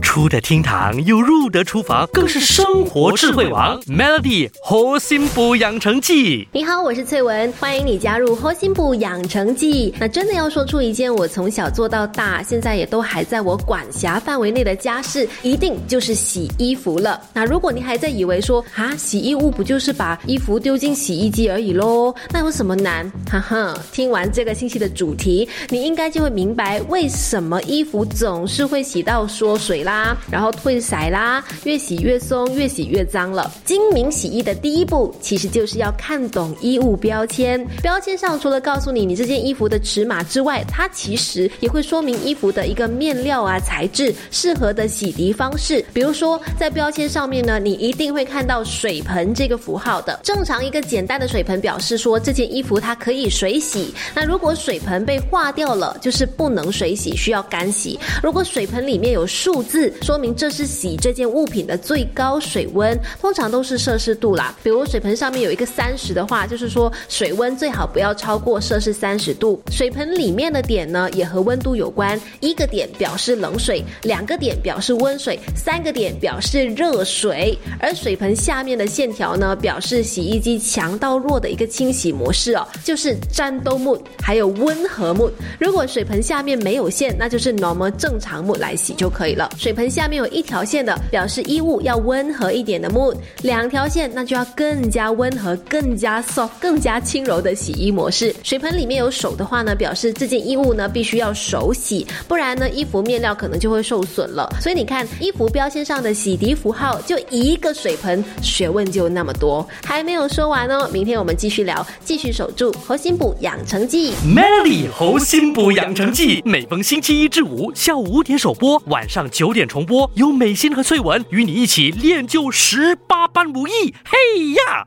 出得厅堂又入得厨房，更是生活智慧王。Melody 核心补养成记，你好，我是翠文，欢迎你加入核心补养成记。那真的要说出一件我从小做到大，现在也都还在我管辖范围内的家事，一定就是洗衣服了。那如果你还在以为说啊，洗衣物不就是把衣服丢进洗衣机而已喽？那有什么难？哈哈，听完这个星期的主题，你应该就会明白为什么衣服总是会洗到缩水了啦。然后褪色啦，越洗越松，越洗越脏了。精明洗衣的第一步，其实就是要看懂衣物标签。标签上除了告诉你你这件衣服的尺码之外，它其实也会说明衣服的一个面料啊、材质、适合的洗涤方式。比如说，在标签上面呢，你一定会看到水盆这个符号的。正常一个简单的水盆表示说这件衣服它可以水洗。那如果水盆被化掉了，就是不能水洗，需要干洗。如果水盆里面有数字。说明这是洗这件物品的最高水温，通常都是摄氏度啦。比如水盆上面有一个三十的话，就是说水温最好不要超过摄氏三十度。水盆里面的点呢，也和温度有关，一个点表示冷水，两个点表示温水，三个点表示热水。而水盆下面的线条呢，表示洗衣机强到弱的一个清洗模式哦，就是战斗木还有温和木。如果水盆下面没有线，那就是 normal 正常木来洗就可以了。水盆。下面有一条线的，表示衣物要温和一点的 mood；两条线，那就要更加温和、更加 soft、更加轻柔的洗衣模式。水盆里面有手的话呢，表示这件衣物呢必须要手洗，不然呢衣服面料可能就会受损了。所以你看，衣服标签上的洗涤符号就一个水盆，学问就那么多。还没有说完哦，明天我们继续聊，继续守住核心补养成记。Melody 核心补养成记，每逢星期一至五下午五点首播，晚上九九点。重播，有美心和翠文与你一起练就十八般武艺。嘿呀！